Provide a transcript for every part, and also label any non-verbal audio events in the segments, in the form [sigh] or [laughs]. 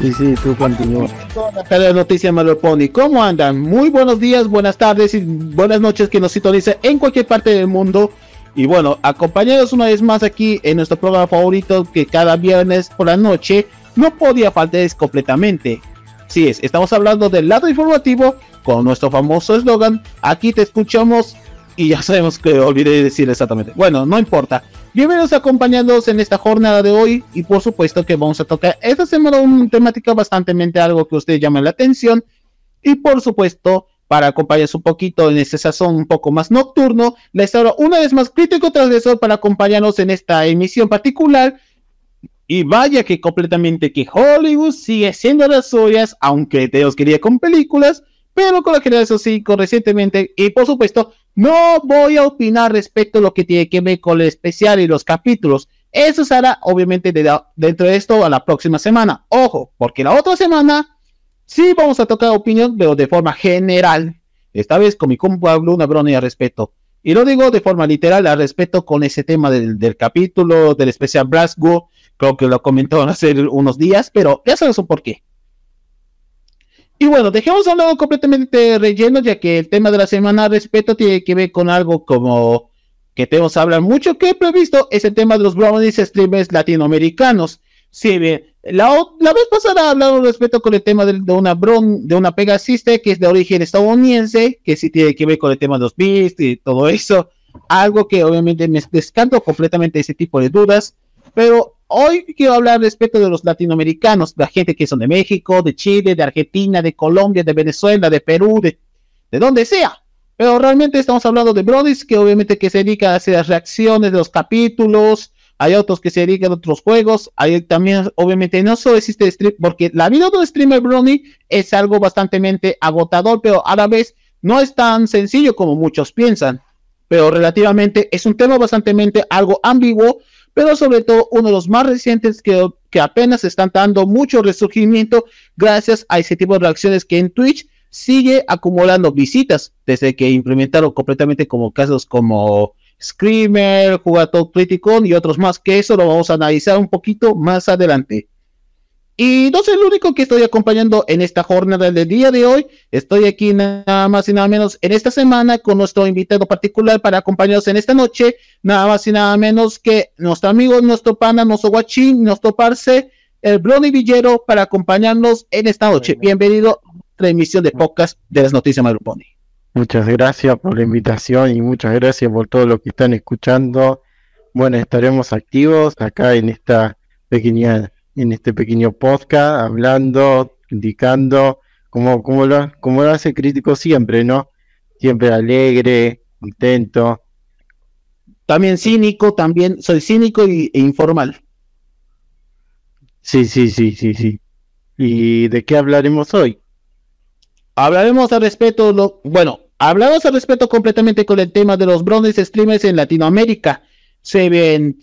Sí, sí, tú continúa. La noticia Pony. ¿Cómo andan? Muy buenos días, buenas tardes y buenas noches que nos sintoniza en cualquier parte del mundo. Y bueno, acompañados una vez más aquí en nuestro programa favorito que cada viernes por la noche no podía faltar completamente. Sí es, estamos hablando del lado informativo con nuestro famoso eslogan, aquí te escuchamos y ya sabemos que olvidé decir exactamente. Bueno, no importa. Bienvenidos acompañándonos en esta jornada de hoy y por supuesto que vamos a tocar esta semana una temática bastante algo que ustedes llamen la atención. Y por supuesto para acompañarse un poquito en este sazón un poco más nocturno, les abro una vez más crítico transgresor para acompañarnos en esta emisión particular. Y vaya que completamente que Hollywood sigue siendo las suyas, aunque Dios quería con películas, pero con la generación 5 recientemente y por supuesto no voy a opinar respecto a lo que tiene que ver con el especial y los capítulos. Eso será obviamente dentro de esto a la próxima semana. Ojo, porque la otra semana sí vamos a tocar opinión, pero de forma general. Esta vez con mi compa una broma al respecto. Y lo digo de forma literal al respecto con ese tema del, capítulo del especial Brasgo. Creo que lo comentó hace unos días, pero ya sabes por qué. Y bueno, dejemos hablando completamente relleno, ya que el tema de la semana respeto tiene que ver con algo como que tenemos que hablar mucho que he previsto, es el tema de los brownies streamers latinoamericanos. Sí, bien, la, la vez pasada hablamos respecto con el tema de, una bron, de una pegasista que es de origen estadounidense, que sí tiene que ver con el tema de los beats y todo eso. Algo que obviamente me descanto completamente ese tipo de dudas. Pero hoy quiero hablar respecto de los latinoamericanos, la gente que son de México, de Chile, de Argentina, de Colombia, de Venezuela, de Perú, de, de donde sea. Pero realmente estamos hablando de Brodis, que obviamente que se dedica a hacer las reacciones de los capítulos. Hay otros que se dedican a otros juegos. Hay también, obviamente, no solo existe stream, porque la vida de un streamer Brony es algo bastante agotador, pero a la vez no es tan sencillo como muchos piensan. Pero relativamente es un tema bastante algo ambiguo pero sobre todo uno de los más recientes que, que apenas están dando mucho resurgimiento gracias a ese tipo de reacciones que en Twitch sigue acumulando visitas desde que implementaron completamente como casos como Screamer, Jugator Criticon y otros más que eso lo vamos a analizar un poquito más adelante. Y no soy el único que estoy acompañando en esta jornada del día de hoy. Estoy aquí nada más y nada menos en esta semana con nuestro invitado particular para acompañarnos en esta noche. Nada más y nada menos que nuestro amigo, nuestro pana, nuestro guachín, nuestro parce, el Brony Villero, para acompañarnos en esta noche. Bienvenido a la emisión de podcast de las noticias Madruponi. Muchas gracias por la invitación y muchas gracias por todo lo que están escuchando. Bueno, estaremos activos acá en esta pequeña en este pequeño podcast, hablando, indicando, como, como, lo, como lo hace crítico siempre, ¿no? Siempre alegre, contento. También cínico, también soy cínico y, e informal. Sí, sí, sí, sí, sí. ¿Y de qué hablaremos hoy? Hablaremos al respecto, lo, bueno, hablamos al respecto completamente con el tema de los bronces streamers en Latinoamérica. Se ven,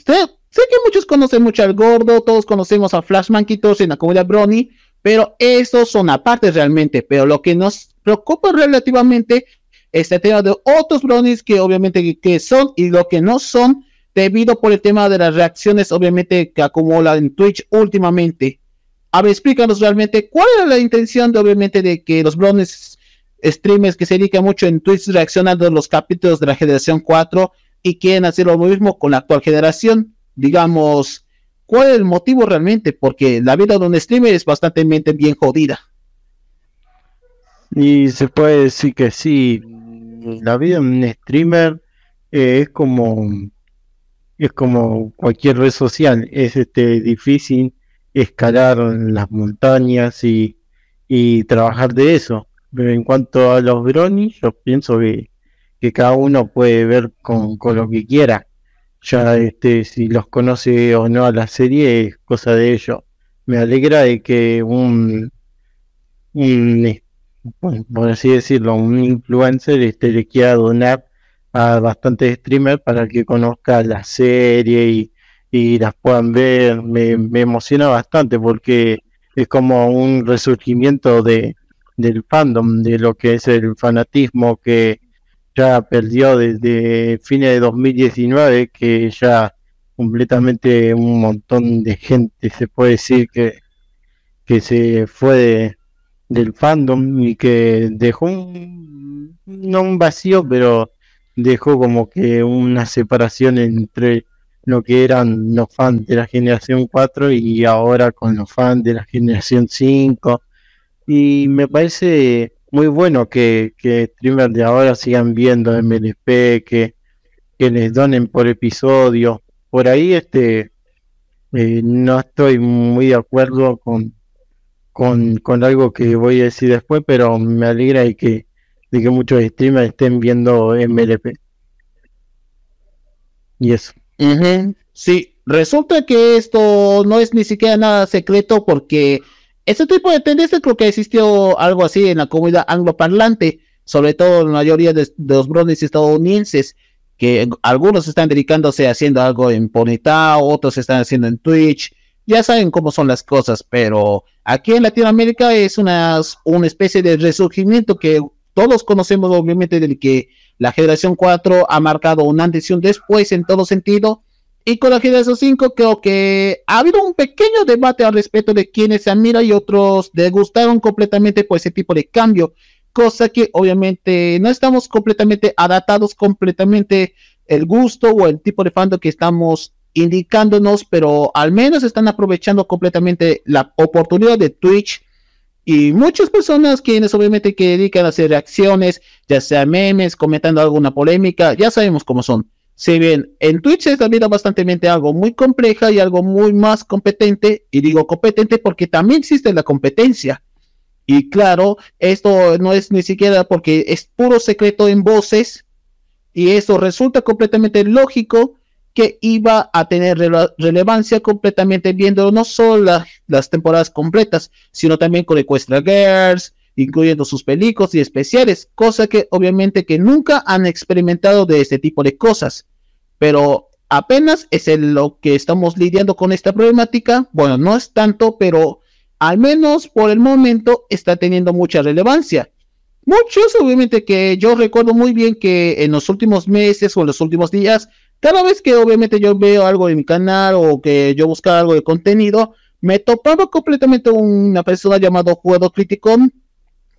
Sé que muchos conocen mucho al gordo, todos conocemos a Flash todos en la comunidad Brony, pero esos son aparte realmente. Pero lo que nos preocupa relativamente es el tema de otros bronies que obviamente que son y lo que no son debido por el tema de las reacciones obviamente que acumulan en Twitch últimamente. A ver, explícanos realmente cuál era la intención de obviamente de que los bronies streamers que se dedican mucho en Twitch reaccionando a los capítulos de la generación 4 y quieren hacer lo mismo con la actual generación digamos, cuál es el motivo realmente, porque la vida de un streamer es bastante bien jodida. Y se puede decir que sí, la vida de un streamer eh, es como es como cualquier red social, es este difícil escalar las montañas y, y trabajar de eso. Pero en cuanto a los bronies, yo pienso que, que cada uno puede ver con, con, lo que quiera. Ya este, si los conoce o no a la serie es cosa de ellos. Me alegra de que un, un por así decirlo, un influencer este, le quiera donar a bastantes streamers para que conozca la serie y, y las puedan ver. Me, emociona bastante porque es como un resurgimiento de, del fandom, de lo que es el fanatismo que ya perdió desde fines de 2019, que ya completamente un montón de gente se puede decir que, que se fue del fandom y que dejó un, no un vacío, pero dejó como que una separación entre lo que eran los fans de la generación 4 y ahora con los fans de la generación 5. Y me parece muy bueno que, que streamers de ahora sigan viendo MLP, que, que les donen por episodio. Por ahí este eh, no estoy muy de acuerdo con, con, con algo que voy a decir después, pero me alegra de que, de que muchos streamers estén viendo MLP. Y eso. Sí, resulta que esto no es ni siquiera nada secreto porque este tipo de tendencia creo que existió algo así en la comunidad angloparlante, sobre todo en la mayoría de, los bronies estadounidenses, que algunos están dedicándose haciendo algo en Ponyta, otros están haciendo en Twitch, ya saben cómo son las cosas, pero aquí en Latinoamérica es una, una especie de resurgimiento que todos conocemos obviamente del que la generación 4 ha marcado una antes y un después en todo sentido. Y con la generación 5 creo que ha habido un pequeño debate al respecto de quienes se admiran y otros degustaron completamente por ese tipo de cambio. Cosa que obviamente no estamos completamente adaptados completamente el gusto o el tipo de fandom que estamos indicándonos, pero al menos están aprovechando completamente la oportunidad de Twitch y muchas personas quienes obviamente que dedican a hacer reacciones, ya sea memes, comentando alguna polémica, ya sabemos cómo son. Si bien en Twitch es también bastante algo muy compleja y algo muy más competente, y digo competente porque también existe la competencia. Y claro, esto no es ni siquiera porque es puro secreto en voces, y eso resulta completamente lógico que iba a tener relevancia completamente viendo no solo las temporadas completas, sino también con Equestria Girls, incluyendo sus películas y especiales, cosa que obviamente que nunca han experimentado de este tipo de cosas. Pero apenas es en lo que estamos lidiando con esta problemática. Bueno, no es tanto, pero al menos por el momento está teniendo mucha relevancia. Muchos, obviamente que yo recuerdo muy bien que en los últimos meses o en los últimos días cada vez que obviamente yo veo algo en mi canal o que yo buscaba algo de contenido, me topaba completamente una persona llamada Juego Criticón,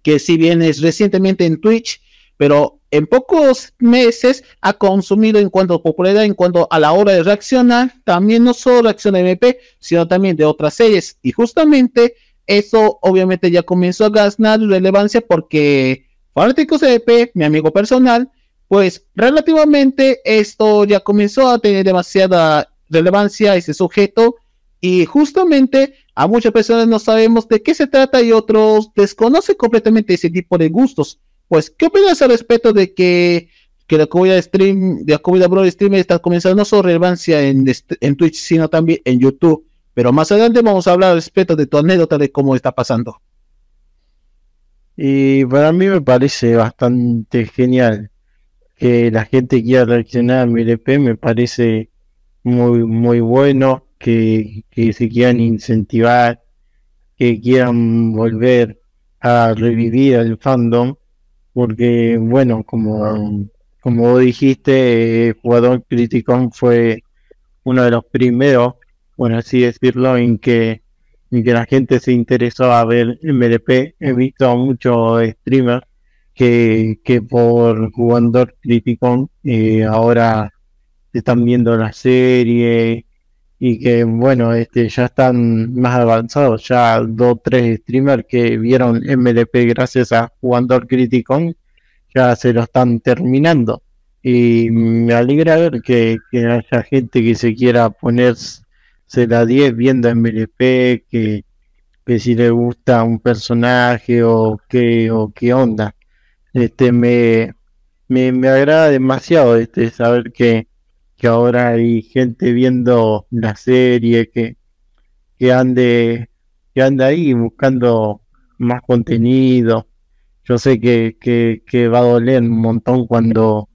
que si bien es recientemente en Twitch, pero en pocos meses ha consumido en cuanto a popularidad, en cuanto a la hora de reaccionar, también no solo reacciona MP, sino también de otras series. Y justamente eso obviamente ya comenzó a ganar relevancia porque Fanáticos MP, mi amigo personal, pues relativamente esto ya comenzó a tener demasiada relevancia ese sujeto y justamente a muchas personas no sabemos de qué se trata y otros desconocen completamente ese tipo de gustos. Pues, ¿qué opinas al respecto de que, que la comunidad stream, de la comunidad bro stream está comenzando no solo relevancia en, en Twitch, sino también en YouTube? Pero más adelante vamos a hablar al respecto de tu anécdota de cómo está pasando. Y para mí me parece bastante genial que la gente quiera reaccionar a mi LP me parece muy, muy bueno, que, que se quieran incentivar, que quieran volver a revivir el fandom, porque bueno, como, como dijiste, jugador Criticon fue uno de los primeros, bueno así decirlo, en que, en que la gente se interesó a ver MLP. He visto a muchos streamers que, que por jugador crítico eh, ahora están viendo la serie y que bueno, este ya están más avanzados, ya dos tres streamers que vieron MLP gracias a jugador crítico ya se lo están terminando. y me alegra ver que, haya gente que se quiera ponerse la 10 viendo MLP, que, que si le gusta un personaje o qué, o qué onda. Este me, me, me agrada demasiado este saber que, que ahora hay gente viendo la serie que, que ande que anda ahí buscando más contenido. Yo sé que, que, va a doler un montón cuando,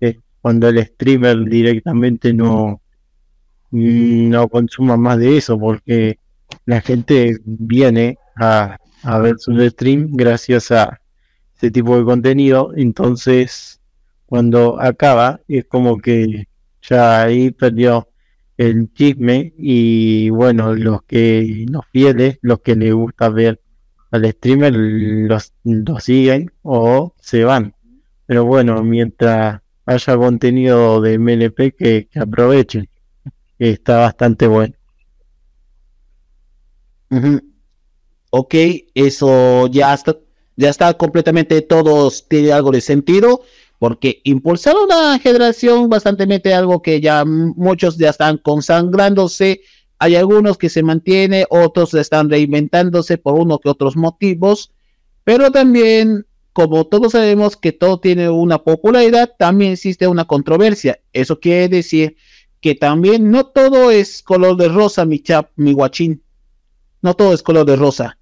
eh, cuando el streamer directamente no, no consuma más de eso, porque la gente viene a, a ver su stream gracias a ese tipo de contenido. Entonces, cuando acaba, es como que ya ahí perdió el chisme y bueno, los que los fieles, los que les gusta ver al streamer, los, siguen o se van. Pero bueno, mientras haya contenido de MLP que, aprovechen, está bastante bueno. Ok, eso ya está, ya está completamente todos tiene algo de sentido porque impulsar una generación bastante algo que ya muchos ya están consagrándose, hay algunos que se mantienen, otros están reinventándose por uno que otros motivos, pero también, como todos sabemos que todo tiene una popularidad, también existe una controversia. Eso quiere decir que también no todo es color de rosa, mi chap, mi guachín. No todo es color de rosa.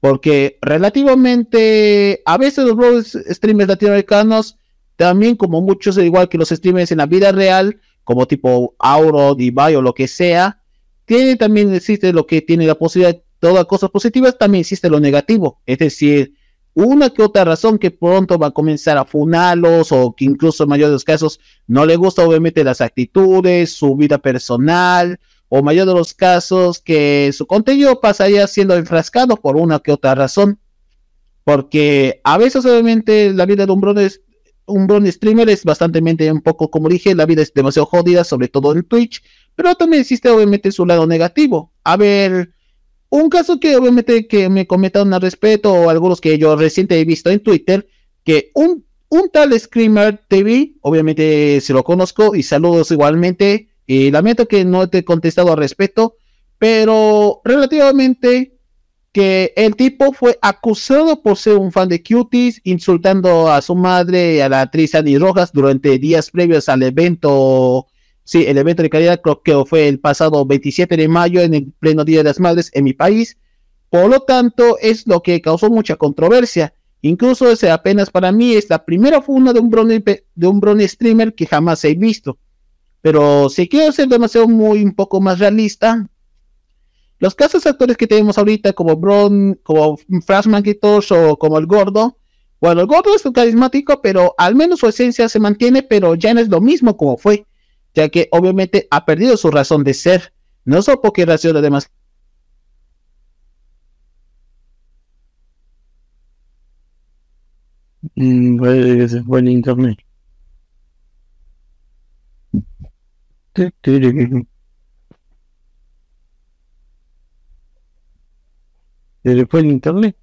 Porque relativamente, a veces los streamers latinoamericanos también como muchos, igual que los streamers en la vida real, como tipo Auro, Divide o lo que sea, tiene también existe lo que tiene la posibilidad de todas cosas positivas, también existe lo negativo. Es decir, una que otra razón que pronto va a comenzar a funarlos o que incluso en mayor de los casos no le gusta obviamente las actitudes, su vida personal o mayor de los casos que su contenido pasaría siendo enfrascado por una que otra razón. Porque a veces obviamente la vida de un brother un bron streamer es bastante un poco, como dije, la vida es demasiado jodida, sobre todo en Twitch, pero también existe obviamente su lado negativo. A ver, un caso que obviamente que me comentaron al respeto, o algunos que yo reciente he visto en Twitter, que un, un tal Screamer TV, obviamente se lo conozco y saludos igualmente, y lamento que no te he contestado al respeto, pero relativamente que el tipo fue acusado por ser un fan de Cuties, insultando a su madre y a la actriz Annie Rojas durante días previos al evento, sí, el evento de calidad creo que fue el pasado 27 de mayo en el pleno Día de las Madres en mi país. Por lo tanto, es lo que causó mucha controversia. Incluso ese apenas para mí es la primera funda de un brony, de un streamer que jamás he visto. Pero si quiero ser demasiado muy un poco más realista, los casos actores que tenemos ahorita, como Bron, como Frashman o como el Gordo, bueno, el Gordo es carismático, pero al menos su esencia se mantiene, pero ya no es lo mismo como fue, ya que obviamente ha perdido su razón de ser. No solo porque razón además Mm, que internet. ¿Se le fue el internet?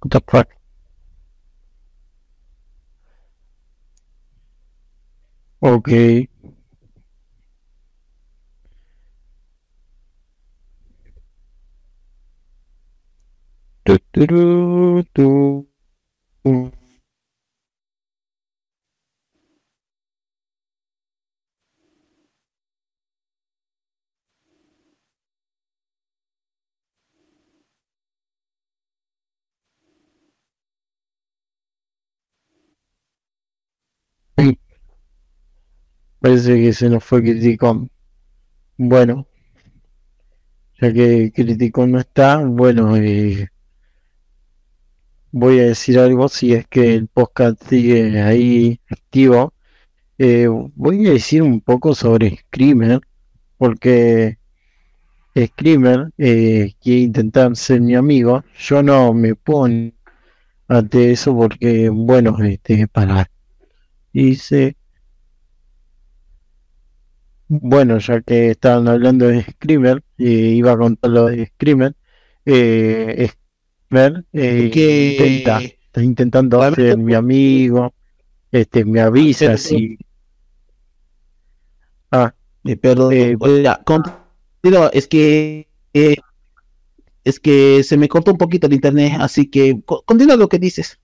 What the fuck? Ok. Tu, tu, tu, tu. Parece que se nos fue Criticón. Bueno, ya que Criticón no está, bueno, eh, voy a decir algo si es que el podcast sigue ahí activo. Eh, voy a decir un poco sobre Screamer, porque Screamer eh, quiere intentar ser mi amigo. Yo no me pongo ante eso porque, bueno, este, para. Dice bueno, ya que estaban hablando de Screamer, y iba a contar lo de Screamer, eh, Screamer eh, intenta, está intentando ser mi amigo, este, me avisa si... Ah, eh, perdón, eh, es que eh, es que se me cortó un poquito el internet, así que continúa lo que dices.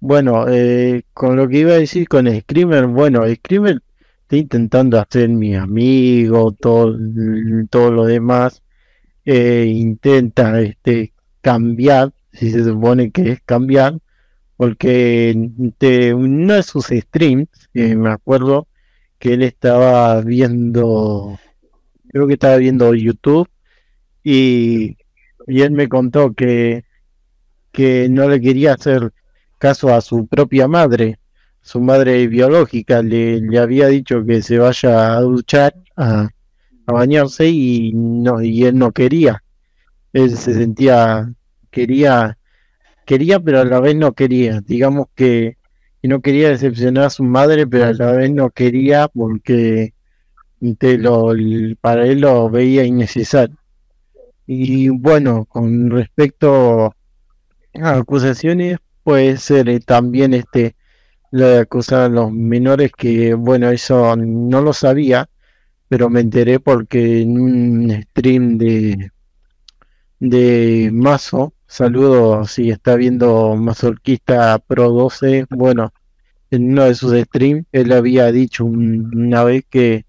Bueno, eh, con lo que iba a decir con Screamer, bueno, Screamer intentando hacer mi amigo, todo, todo lo demás, eh, intenta este, cambiar, si se supone que es cambiar, porque de uno de sus streams, me acuerdo que él estaba viendo, creo que estaba viendo YouTube y, y él me contó que, que no le quería hacer caso a su propia madre, su madre biológica, le, había dicho que se vaya a duchar, a, bañarse y no, y él no quería. Él se sentía, quería, quería, pero a la vez no quería. Digamos que, no quería decepcionar a su madre, pero a la vez no quería porque lo, para él lo veía innecesario. Y bueno, con respecto a acusaciones, puede ser eh, también este lo de acusar a los menores que, bueno, eso no lo sabía, pero me enteré porque en un stream de de Mazo, saludo si está viendo Mazorquista Pro 12, bueno, en uno de sus streams él había dicho una vez que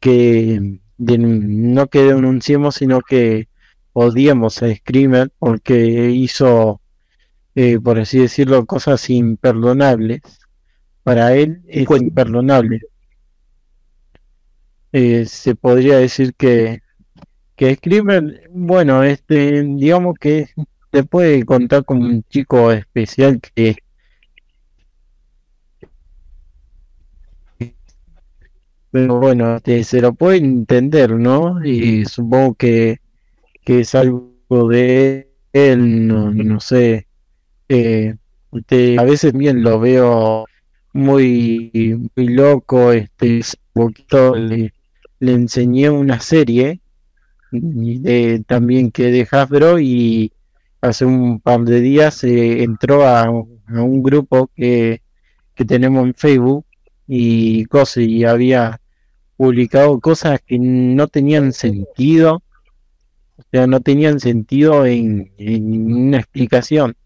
que no que denunciemos, sino que odiemos a Screamer porque hizo, eh, por así decirlo, cosas imperdonables. Para él es imperdonable. Eh, se podría decir que, que Screamer, bueno, este, digamos que se puede contar con un chico especial que pero bueno, este, se lo puede entender, ¿no? Y supongo que que es algo de él, no, no sé. Eh, a veces bien lo veo muy, muy loco, este, poquito le, enseñé una serie de, también que de Hasbro y hace un par de días eh, entró a, un grupo que, que tenemos en Facebook y cosas y había publicado cosas que no tenían sentido o sea, no tenían sentido en, una explicación.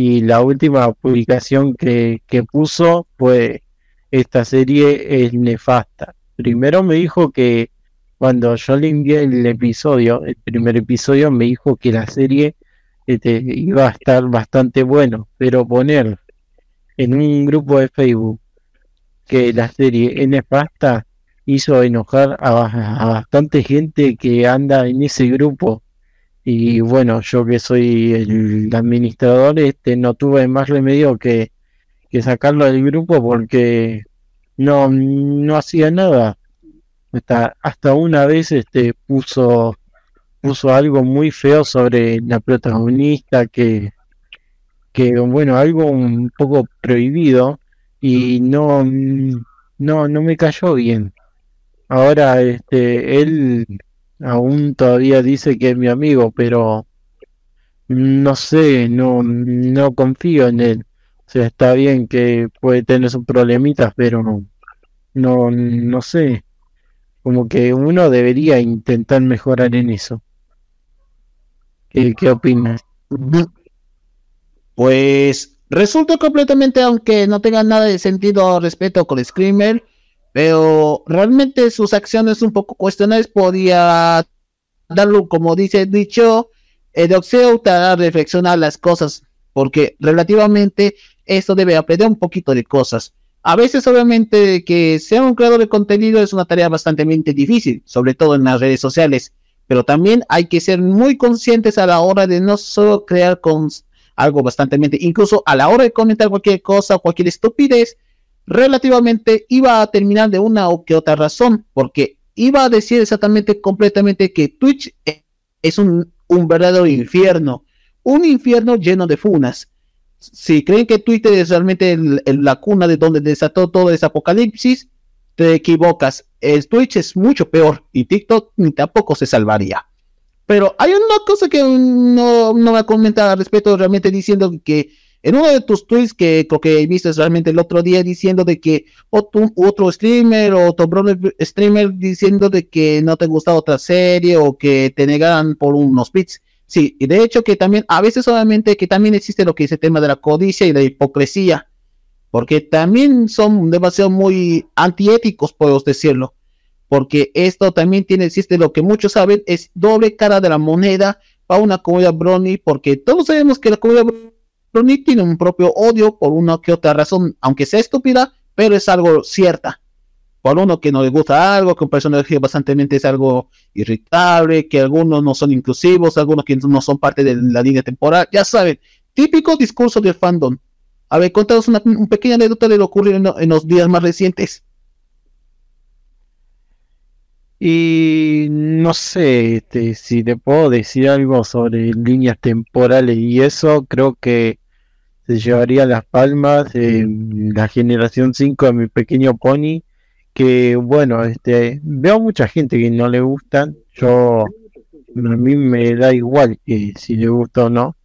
Y la última publicación que, puso fue, esta serie es nefasta. Primero me dijo que cuando yo le envié el episodio, el primer episodio, me dijo que la serie este, iba a estar bastante bueno, pero poner en un grupo de Facebook que la serie es nefasta hizo enojar a, bastante gente que anda en ese grupo. Y bueno, yo que soy el administrador, este no tuve más remedio que, que sacarlo del grupo porque no, no hacía nada. Hasta, hasta una vez este puso puso algo muy feo sobre la protagonista que que bueno algo un poco prohibido y no no no me cayó bien Ahora, este, él aún todavía dice que es mi amigo, pero no sé, no, no confío en él. O sea, está bien que puede tener sus problemitas, pero no, no, no sé. Como que uno debería intentar mejorar en eso. ¿Qué, qué opinas? Pues resulta completamente, aunque no tenga nada de sentido respeto con Screamer, pero realmente sus acciones un poco cuestionables podía darlo, como dice dicho, el doxeo te hará reflexionar las cosas, porque relativamente esto debe aprender un poquito de cosas. A veces, obviamente, que sea un creador de contenido es una tarea bastante difícil, sobre todo en las redes sociales, pero también hay que ser muy conscientes a la hora de no solo crear con algo bastante, incluso a la hora de comentar cualquier cosa, cualquier estupidez, relativamente iba a terminar de una o que otra razón, porque iba a decir exactamente, completamente que Twitch es un, verdadero infierno, un infierno lleno de funas. Si creen que Twitter es realmente la cuna de donde desató todo ese apocalipsis, te equivocas. Twitch es mucho peor y TikTok ni tampoco se salvaría. Pero hay una cosa que no, no va a comentar al respecto, realmente diciendo que en uno de tus tweets que creo que viste realmente el otro día diciendo de que otro, streamer o otro streamer diciendo de que no te gusta otra serie o que te negaran por unos bits. Sí, y de hecho que también, a veces obviamente que también existe lo que es el tema de la codicia y la hipocresía, porque también son demasiado muy antiéticos, podemos decirlo, porque esto también tiene, existe lo que muchos saben, es doble cara de la moneda para una comunidad Brony, porque todos sabemos que la comunidad tiene un propio odio por una que otra razón, aunque sea estúpida, pero es algo cierta por uno que no le gusta algo, que un personaje bastante es algo irritable, que algunos no son inclusivos, algunos que no son parte de la línea temporal, ya saben, típico discurso del fandom. A ver, contanos una, pequeña anécdota de lo ocurrido en, los días más recientes. Y no sé este, si te puedo decir algo sobre líneas temporales y eso creo que se llevaría las palmas en la generación 5 de mi pequeño pony que bueno, este, veo mucha gente que no le gustan, yo a mí me da igual que si le gusta o no,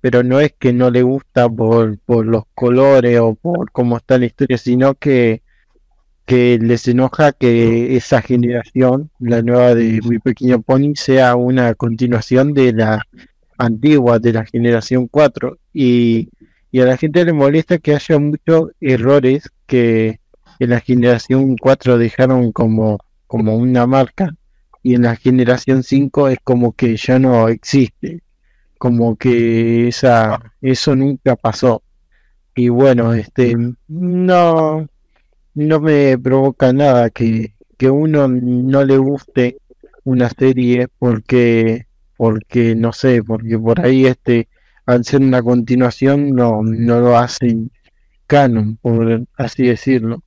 pero, no es que no le gusta por, por los colores o por cómo está la historia, sino que, que les enoja que esa generación, la nueva de mi pequeño pony, sea una continuación de la antigua, de la generación 4, y, y a la gente le molesta que haya muchos errores que en la generación 4 dejaron como, como una marca y en la generación 5 es como que ya no existe, como que esa, eso nunca pasó. Y bueno, este no, no me provoca nada que, que uno no le guste una serie porque, porque no sé, porque por ahí este, al ser una continuación no, no lo hacen canon, por así decirlo.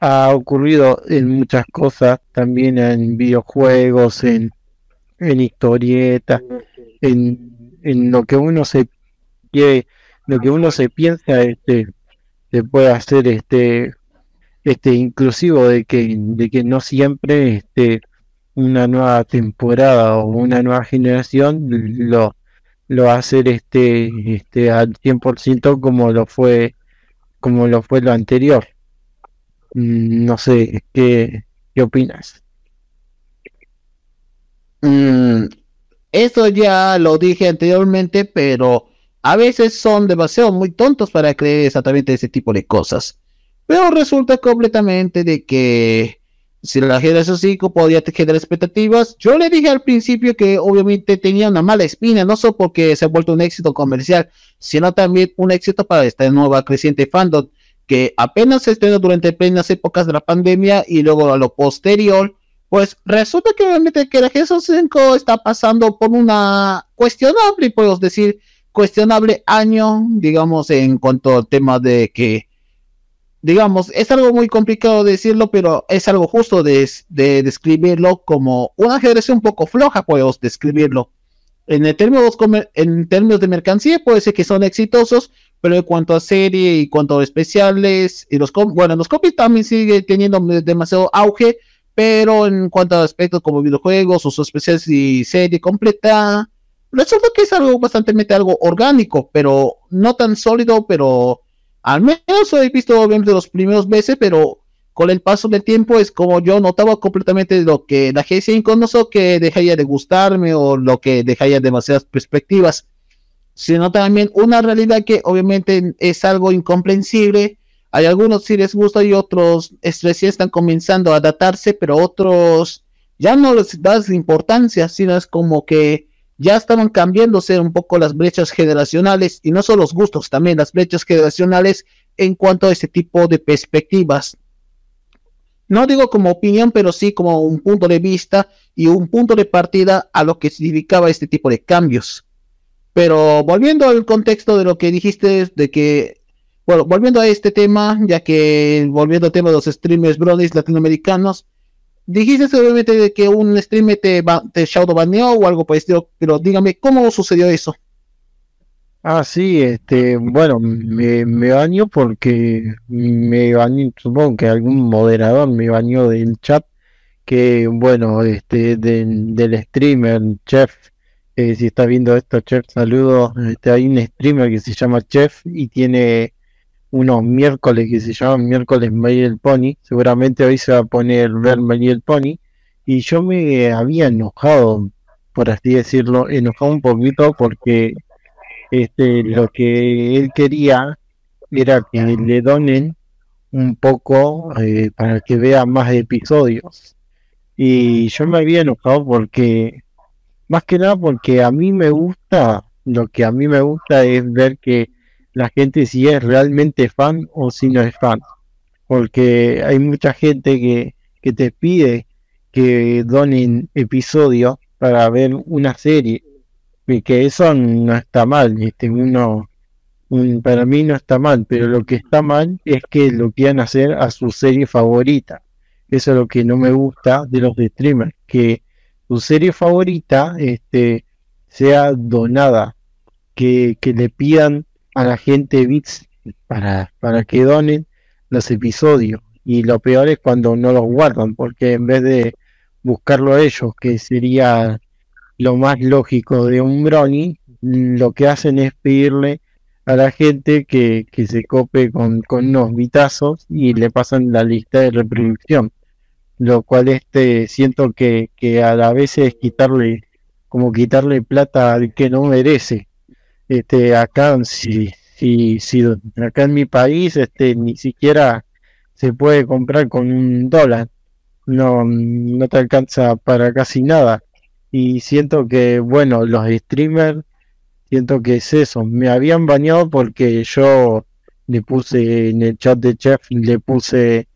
Ha ocurrido en muchas cosas, también en videojuegos, en, en historietas, en, en lo que uno se quiere, lo que uno se piensa, este, se puede hacer este, este inclusivo de que, de que no siempre este, una nueva temporada o una nueva generación lo, lo este, este al 100% como lo fue como lo fue lo anterior. Mm, no sé, ¿qué, qué opinas? Mm, eso ya lo dije anteriormente, pero a veces son demasiado muy tontos para creer exactamente ese tipo de cosas. Pero resulta completamente de que si la generación 5 podía generar expectativas, yo le dije al principio que obviamente tenía una mala espina, no solo porque se ha vuelto un éxito comercial, sino también un éxito para esta nueva creciente fandom que apenas se estrenó durante plenas épocas de la pandemia y luego a lo posterior, pues resulta que obviamente que la Jesús 5 está pasando por una cuestionable, podemos decir, cuestionable año, digamos, en cuanto al tema de que, digamos, es algo muy complicado decirlo, pero es algo justo de, de describirlo como una generación un poco floja, podemos describirlo. En, términos, en términos de mercancía puede ser que son exitosos, pero en cuanto a serie y cuanto a especiales, y los bueno, los copies también sigue teniendo demasiado auge, pero en cuanto a aspectos como videojuegos, sus especiales y serie completa, resulta que es algo bastante algo orgánico, pero no tan sólido, pero al menos he visto obviamente los primeros meses, pero con el paso del tiempo es como yo notaba completamente lo que la G5 no solo que dejaría de gustarme o lo que dejaría demasiadas perspectivas sino también una realidad que obviamente es algo incomprensible. Hay algunos sí les gusta y otros recién están comenzando a adaptarse, pero otros ya no les das importancia, sino es como que ya estaban cambiándose un poco las brechas generacionales y no solo los gustos, también las brechas generacionales en cuanto a este tipo de perspectivas. No digo como opinión, pero sí como un punto de vista y un punto de partida a lo que significaba este tipo de cambios. Pero volviendo al contexto de lo que dijiste, de que, bueno, volviendo a este tema, ya que volviendo al tema de los streamers bronies latinoamericanos, dijiste de que un streamer te, te baneó o algo estilo, pero dígame, ¿cómo sucedió eso? Ah, sí, este, bueno, me, me bañó porque me bañó, supongo que algún moderador me bañó del chat, que bueno, este, del streamer, chef Eh, si está viendo esto, Chef, saludos. Este, hay un streamer que se llama Chef y tiene unos miércoles que se llaman miércoles My el Pony. Seguramente hoy se va a poner ver My el Pony. Y yo me había enojado, por así decirlo, enojado un poquito porque este, lo que él quería era que le donen un poco eh, para que vea más episodios. Y yo me había enojado porque, más que nada porque a mí me gusta, lo que a mí me gusta es ver que la gente si es realmente fan o si no es fan. Porque hay mucha gente que, que te pide que donen episodios para ver una serie. Y que eso no está mal, este, uno para mí no está mal, pero lo que está mal es que lo quieran hacer a su serie favorita. Eso es lo que no me gusta de los de streamers, que su serie favorita este, sea donada, que, que le pidan a la gente bits para, para que donen los episodios. Y lo peor es cuando no los guardan, porque en vez de buscarlo a ellos, que sería lo más lógico de un brony, lo que hacen es pedirle a la gente que, que se cope con, con unos vitazos y le pasan la lista de reproducción. Lo cual este siento que, que a la vez es quitarle, como quitarle plata al que no merece. Este, acá si, si, si acá en mi país este ni siquiera se puede comprar con un dólar. No, no te alcanza para casi nada. Y siento que, bueno, los streamers siento que es eso. Me habían bañado porque yo le puse en el chat de Chef, le puse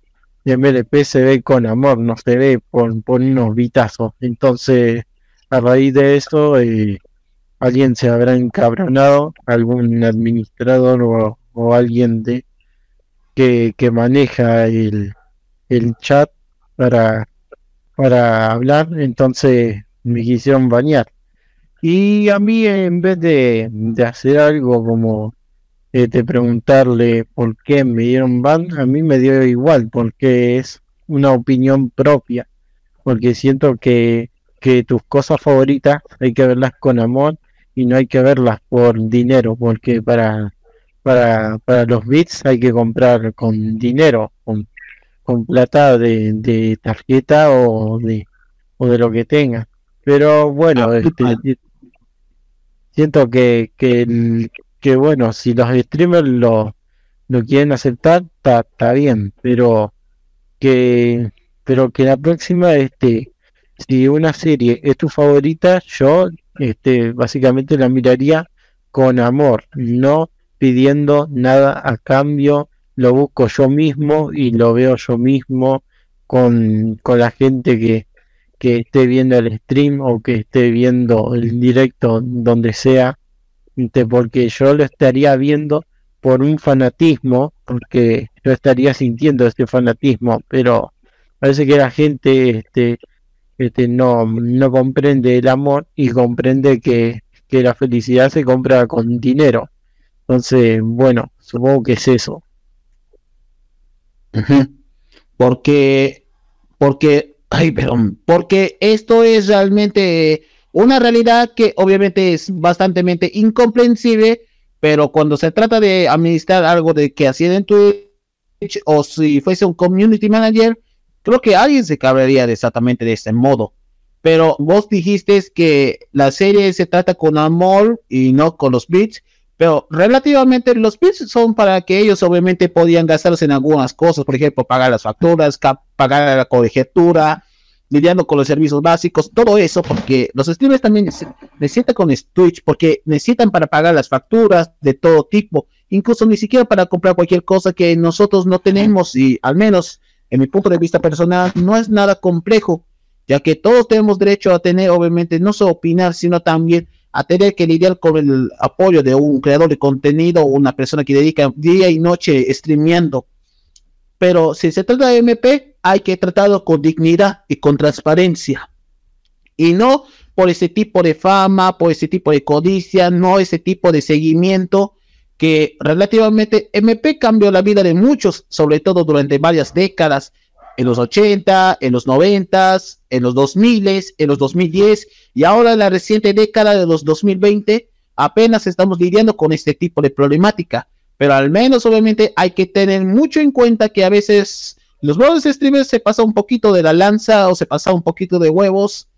MLP se ve con amor, no se ve por, por unos vitazos. Entonces, a raíz de eso, eh, alguien se habrá encabronado, algún administrador o, alguien de que, que maneja el, el chat para, para hablar, entonces me quisieron bañar. Y a mí en vez de, hacer algo como eh, de preguntarle por qué me dieron ban, a mí me dio igual, porque es una opinión propia, porque siento que, que tus cosas favoritas hay que verlas con amor y no hay que verlas por dinero, porque para, para, para los bits hay que comprar con dinero, con, con plata de, de tarjeta o de, o de lo que tenga. Pero bueno, ah, este, siento que, que, que bueno, si los streamers lo, lo quieren aceptar, está bien, pero que pero que la próxima este si una serie es tu favorita yo este básicamente la miraría con amor no pidiendo nada a cambio lo busco yo mismo y lo veo yo mismo con, con la gente que, que esté viendo el stream o que esté viendo el directo donde sea, porque yo lo estaría viendo por un fanatismo, porque yo estaría sintiendo este fanatismo, pero parece que la gente este, este no, no comprende el amor y comprende que, que la felicidad se compra con dinero. Entonces, bueno, supongo que es eso. Porque, porque Ay, perdón, porque esto es realmente una realidad que obviamente es bastante incomprensible, pero cuando se trata de administrar algo de que hacía en Twitch o si fuese un community manager, creo que alguien se cabrearía exactamente de ese modo. Pero vos dijiste que la serie se trata con amor y no con los bits, pero relativamente los bits son para que ellos obviamente podían gastarse en algunas cosas, por ejemplo, pagar las facturas, pagar la colegiatura, lidiando con los servicios básicos, todo eso, porque los streamers también necesitan con Twitch, porque necesitan para pagar las facturas de todo tipo, incluso ni siquiera para comprar cualquier cosa que nosotros no tenemos y al menos en mi punto de vista personal no es nada complejo, ya que todos tenemos derecho a tener, obviamente, no solo opinar, sino también a tener que lidiar con el apoyo de un creador de contenido o una persona que dedica día y noche streameando. Pero si se trata de MP, hay que tratarlo con dignidad y con transparencia. Y no por ese tipo de fama, por ese tipo de codicia, no ese tipo de seguimiento que relativamente MP cambió la vida de muchos, sobre todo durante varias décadas. en los 80, en los 90, en los 2000, en los 2010 y ahora en la reciente década de los 2020 apenas estamos lidiando con este tipo de problemática. Pero al menos obviamente hay que tener mucho en cuenta que a veces los nuevos streamers se pasa un poquito de la lanza o se pasa un poquito de huevos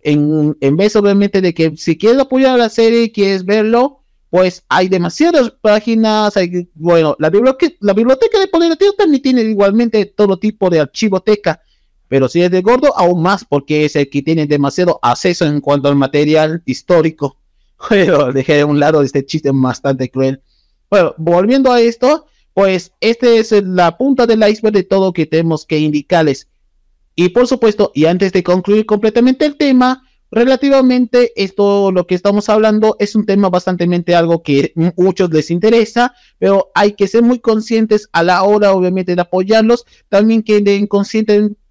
en, en vez obviamente de que si quieres apoyar a la serie y quieres verlo, pues hay demasiadas páginas, hay, bueno, la, biblioteca, la biblioteca de Poder también tiene igualmente todo tipo de archivoteca, pero si es de gordo, aún más, porque es el que tiene demasiado acceso en cuanto al material histórico. [laughs] Pero dejé de un lado este chiste bastante cruel. Bueno, volviendo a esto, pues este es la punta del iceberg de todo que tenemos que indicarles. Y por supuesto, y antes de concluir completamente el tema, relativamente esto, lo que estamos hablando, es un tema bastante algo que muchos les interesa, pero hay que ser muy conscientes a la hora, obviamente, de apoyarlos. También que deben,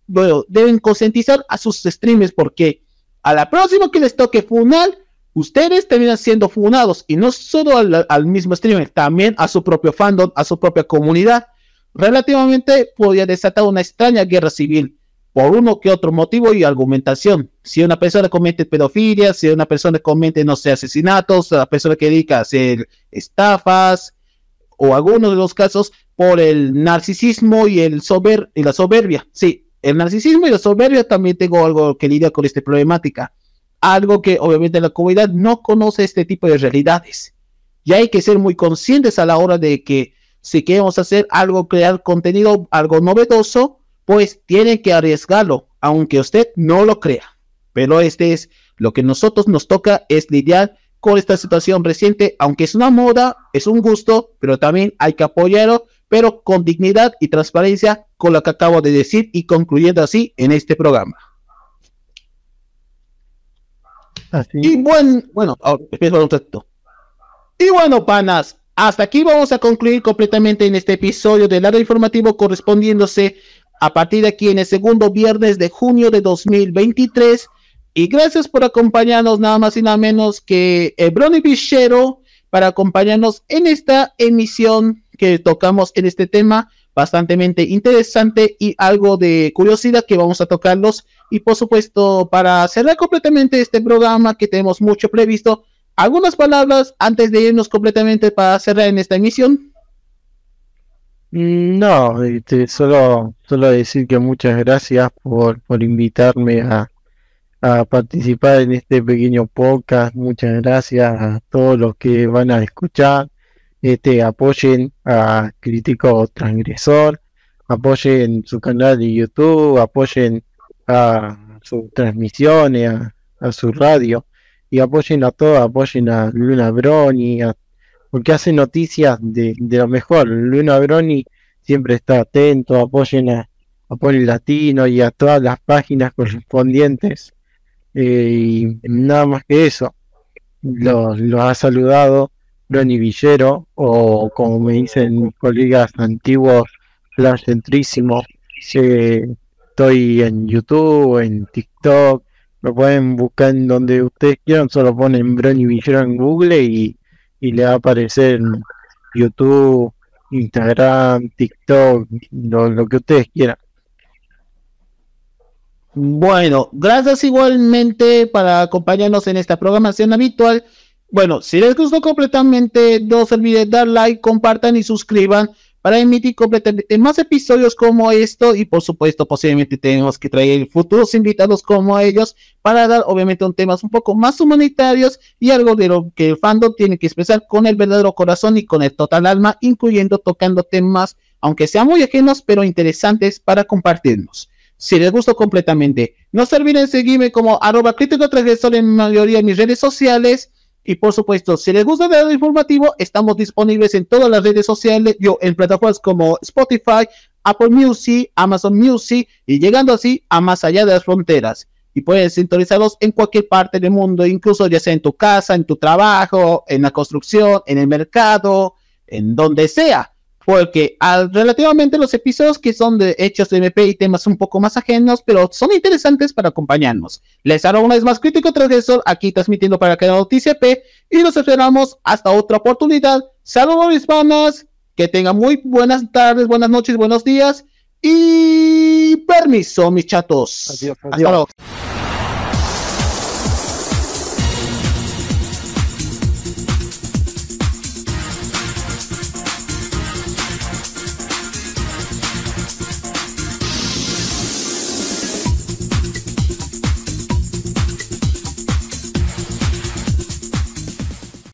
bueno, deben concientizar a sus streamers, porque a la próxima que les toque Funal, ustedes terminan siendo funados y no solo al, mismo streamer, también a su propio fandom, a su propia comunidad. Relativamente podría desatar una extraña guerra civil por uno que otro motivo y argumentación. Si una persona comete pedofilia, si una persona comete, no sé, asesinatos, la persona que dedica a hacer estafas, o algunos de los casos por el narcisismo y, el sober y la soberbia. Sí, el narcisismo y la soberbia también tengo algo que lidiar con esta problemática algo que obviamente la comunidad no conoce este tipo de realidades. Y hay que ser muy conscientes a la hora de que si queremos hacer algo, crear contenido, algo novedoso, pues tiene que arriesgarlo, aunque usted no lo crea. Pero este es lo que nosotros nos toca, es lidiar con esta situación reciente, aunque es una moda, es un gusto, pero también hay que apoyarlo, pero con dignidad y transparencia, con lo que acabo de decir y concluyendo así en este programa. Y bueno, bueno, un Y bueno, panas, hasta aquí vamos a concluir completamente en este episodio del lado informativo correspondiéndose a partir de aquí en el segundo viernes de junio de 2023. Y gracias por acompañarnos nada más y nada menos que el Brony Bichero para acompañarnos en esta emisión que tocamos en este tema bastante interesante y algo de curiosidad que vamos a tocarlos y por supuesto, para cerrar completamente este programa que tenemos mucho previsto, algunas palabras antes de irnos completamente para cerrar en esta emisión. Mm, no, este, solo, solo decir que muchas gracias por, por invitarme a, a participar en este pequeño podcast. Muchas gracias a todos los que van a escuchar. Este, apoyen a Crítico Transgresor, apoyen su canal de YouTube, apoyen a sus transmisiones, a, su radio, y apoyen a todos, apoyen a Luna Broni, porque hace noticias de, lo mejor. Luna Broni siempre está atento, apoyen a, a Latino y a todas las páginas correspondientes. Eh, y nada más que eso, lo ha saludado Brony Villero, o como me dicen mis colegas antiguos, Flash Centrísimo. Eh, Estoy en YouTube, en TikTok, lo pueden buscar en donde ustedes quieran, solo ponen Brony Villero en Google y, le va a aparecer YouTube, Instagram, TikTok, lo, que ustedes quieran. Bueno, gracias igualmente para acompañarnos en esta programación habitual. Bueno, si les gustó completamente, no se olviden dar like, compartan y suscriban para emitir completamente más episodios como esto y por supuesto posiblemente tenemos que traer futuros invitados como ellos para dar obviamente un temas un poco más humanitarios y algo de lo que el fandom tiene que expresar con el verdadero corazón y con el total alma, incluyendo tocando temas aunque sean muy ajenos pero interesantes para compartirnos. Si les gustó completamente, no se olviden seguirme como arroba crítico transgresor en mayoría de mis redes sociales y por supuesto, si les gusta el informativo, estamos disponibles en todas las redes sociales, yo en plataformas como Spotify, Apple Music, Amazon Music y llegando así a más allá de las fronteras. Y pueden sintonizarlos en cualquier parte del mundo, incluso ya sea en tu casa, en tu trabajo, en la construcción, en el mercado, en donde sea porque al, relativamente los episodios que son de hechos de MP y temas un poco más ajenos, pero son interesantes para acompañarnos. Les haré una vez más crítico transgresor aquí transmitiendo para cada noticia P y nos esperamos hasta otra oportunidad. Saludos hispanas, que tengan muy buenas tardes, buenas noches, buenos días Y permiso, mis chatos. Adiós, Hasta luego.